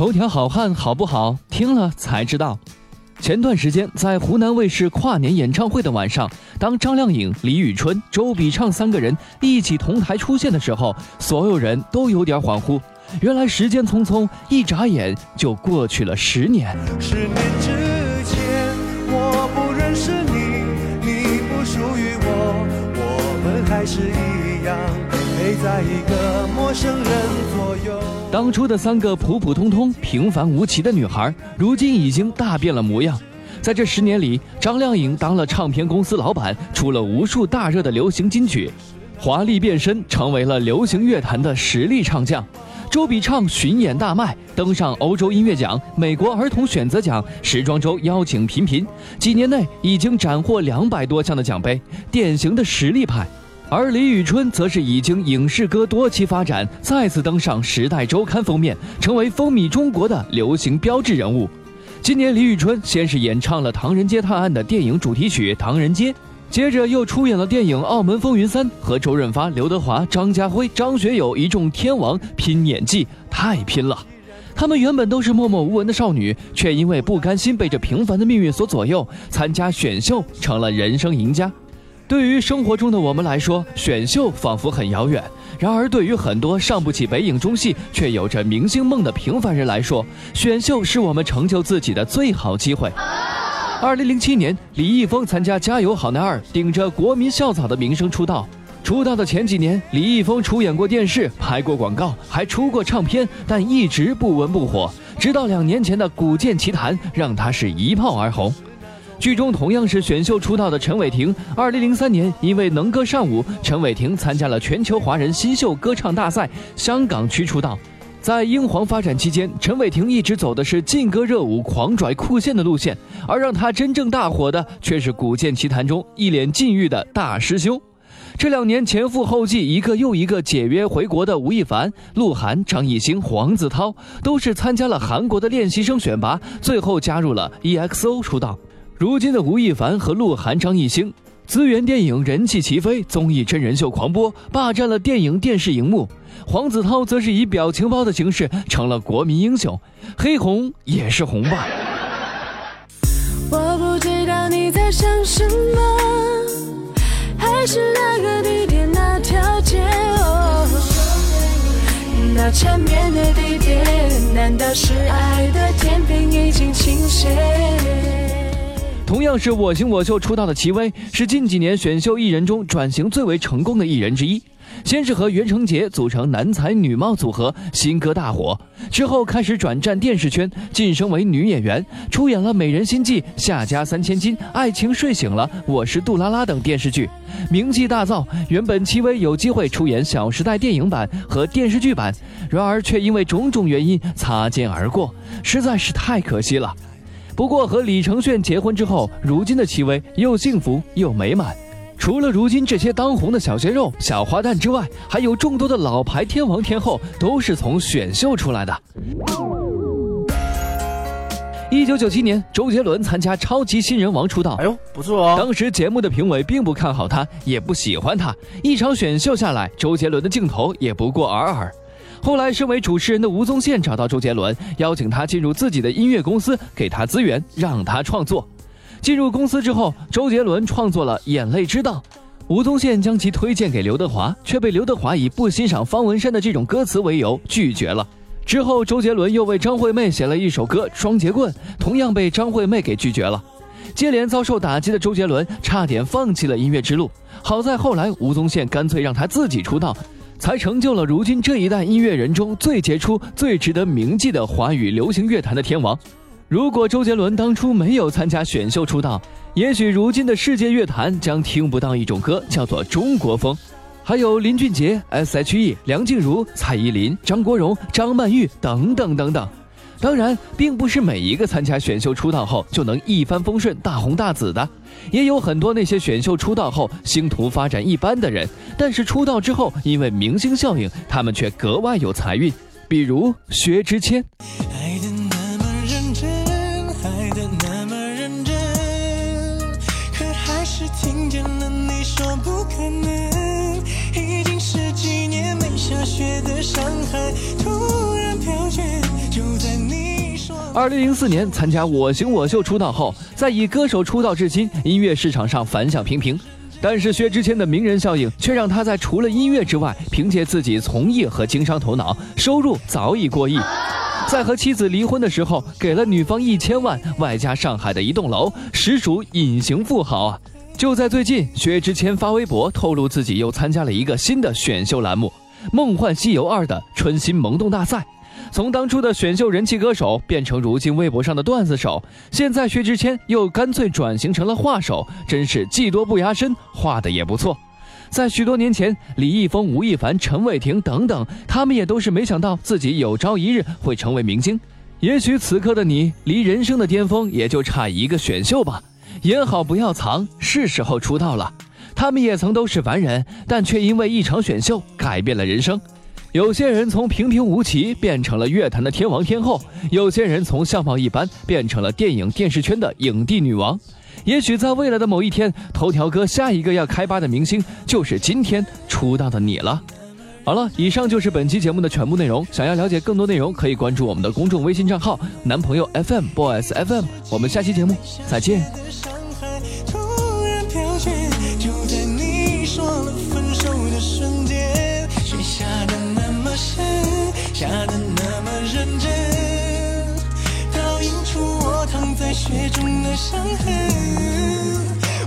头条好汉好不好？听了才知道。前段时间在湖南卫视跨年演唱会的晚上，当张靓颖、李宇春、周笔畅三个人一起同台出现的时候，所有人都有点恍惚。原来时间匆匆，一眨眼就过去了十年。十年之前，我不认识你，你不属于我，我们还是一样陪在一个陌生人左右。当初的三个普普通通、平凡无奇的女孩，如今已经大变了模样。在这十年里，张靓颖当了唱片公司老板，出了无数大热的流行金曲，华丽变身成为了流行乐坛的实力唱将。周笔畅巡演大卖，登上欧洲音乐奖、美国儿童选择奖、时装周邀请频频，几年内已经斩获两百多项的奖杯，典型的实力派。而李宇春则是已经影视歌多期发展，再次登上《时代周刊》封面，成为风靡中国的流行标志人物。今年，李宇春先是演唱了《唐人街探案》的电影主题曲《唐人街》。接着又出演了电影《澳门风云三》，和周润发、刘德华、张家辉、张学友一众天王拼演技，太拼了。他们原本都是默默无闻的少女，却因为不甘心被这平凡的命运所左右，参加选秀成了人生赢家。对于生活中的我们来说，选秀仿佛很遥远；然而，对于很多上不起北影中戏却有着明星梦的平凡人来说，选秀是我们成就自己的最好机会。二零零七年，李易峰参加《加油好男儿》，顶着国民校草的名声出道。出道的前几年，李易峰出演过电视，拍过广告，还出过唱片，但一直不温不火。直到两年前的《古剑奇谭》，让他是一炮而红。剧中同样是选秀出道的陈伟霆，二零零三年因为能歌善舞，陈伟霆参加了全球华人新秀歌唱大赛香港区出道。在英皇发展期间，陈伟霆一直走的是劲歌热舞、狂拽酷炫的路线，而让他真正大火的却是《古剑奇谭》中一脸禁欲的大师兄。这两年前赴后继，一个又一个解约回国的吴亦凡、鹿晗、张艺兴、黄子韬，都是参加了韩国的练习生选拔，最后加入了 EXO 出道。如今的吴亦凡和鹿晗、张艺兴。资源电影人气齐飞，综艺真人秀狂播，霸占了电影电视荧幕。黄子韬则是以表情包的形式成了国民英雄，黑红也是红吧。我不知道你在想什么，还是那个地点那条街哦，那缠绵的地点，难道是爱的天平已经倾斜？同样是我行我秀出道的齐薇，是近几年选秀艺人中转型最为成功的艺人之一。先是和袁成杰组成男才女貌组合，新歌大火，之后开始转战电视圈，晋升为女演员，出演了《美人心计》《夏家三千金》《爱情睡醒了》《我是杜拉拉》等电视剧，名气大噪。原本戚薇有机会出演《小时代》电影版和电视剧版，然而却因为种种原因擦肩而过，实在是太可惜了。不过和李承铉结婚之后，如今的戚薇又幸福又美满。除了如今这些当红的小鲜肉、小花旦之外，还有众多的老牌天王天后都是从选秀出来的。一九九七年，周杰伦参加《超级新人王》出道。哎呦，不错哦！当时节目的评委并不看好他，也不喜欢他。一场选秀下来，周杰伦的镜头也不过尔尔。后来，身为主持人的吴宗宪找到周杰伦，邀请他进入自己的音乐公司，给他资源，让他创作。进入公司之后，周杰伦创作了《眼泪之道》，吴宗宪将其推荐给刘德华，却被刘德华以不欣赏方文山的这种歌词为由拒绝了。之后，周杰伦又为张惠妹写了一首歌《双截棍》，同样被张惠妹给拒绝了。接连遭受打击的周杰伦差点放弃了音乐之路，好在后来吴宗宪干脆让他自己出道。才成就了如今这一代音乐人中最杰出、最值得铭记的华语流行乐坛的天王。如果周杰伦当初没有参加选秀出道，也许如今的世界乐坛将听不到一种歌叫做中国风。还有林俊杰、S.H.E、梁静茹、蔡依林、张国荣、张曼玉等等等等。当然，并不是每一个参加选秀出道后就能一帆风顺、大红大紫的，也有很多那些选秀出道后星途发展一般的人，但是出道之后因为明星效应，他们却格外有财运。比如薛之谦。爱的那么认真，爱的那么，是听见了你说不可能。已经十几年没下雪的上海，突然飘雪。就在你。二零零四年参加《我型我秀》出道后，在以歌手出道至今，音乐市场上反响平平。但是薛之谦的名人效应却让他在除了音乐之外，凭借自己从艺和经商头脑，收入早已过亿。在和妻子离婚的时候，给了女方一千万，外加上海的一栋楼，实属隐形富豪啊！就在最近，薛之谦发微博透露自己又参加了一个新的选秀栏目《梦幻西游二》的春心萌动大赛。从当初的选秀人气歌手变成如今微博上的段子手，现在薛之谦又干脆转型成了画手，真是技多不压身，画的也不错。在许多年前，李易峰、吴亦凡、陈伟霆等等，他们也都是没想到自己有朝一日会成为明星。也许此刻的你，离人生的巅峰也就差一个选秀吧。演好不要藏，是时候出道了。他们也曾都是凡人，但却因为一场选秀改变了人生。有些人从平平无奇变成了乐坛的天王天后，有些人从相貌一般变成了电影电视圈的影帝女王。也许在未来的某一天，头条哥下一个要开扒的明星就是今天出道的你了。好了，以上就是本期节目的全部内容。想要了解更多内容，可以关注我们的公众微信账号“男朋友 FM boys FM”。我们下期节目再见。下的那么认真，倒映出我躺在雪中的伤痕。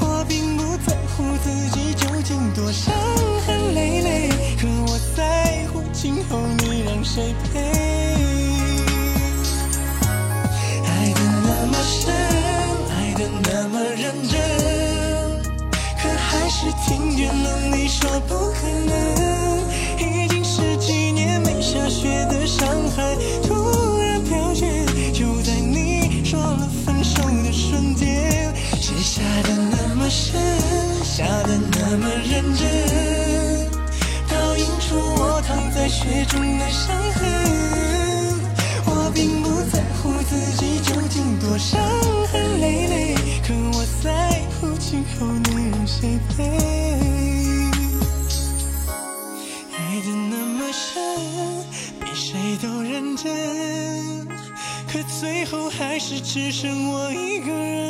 我并不在乎自己究竟多伤痕累累，今后你让谁陪。爱的那么深，爱的那么认真，可还是听见了你说不可能。已经十几年没下雪。的上海突然飘雪，就在你说了分手的瞬间，雪下的那么深，下的那么认真，倒映出我雪中的伤痕。我并不在乎自己究竟多伤痕累累，可我在乎今后你让谁陪。爱的那么深，比谁都认真可最后还是只剩我一个人。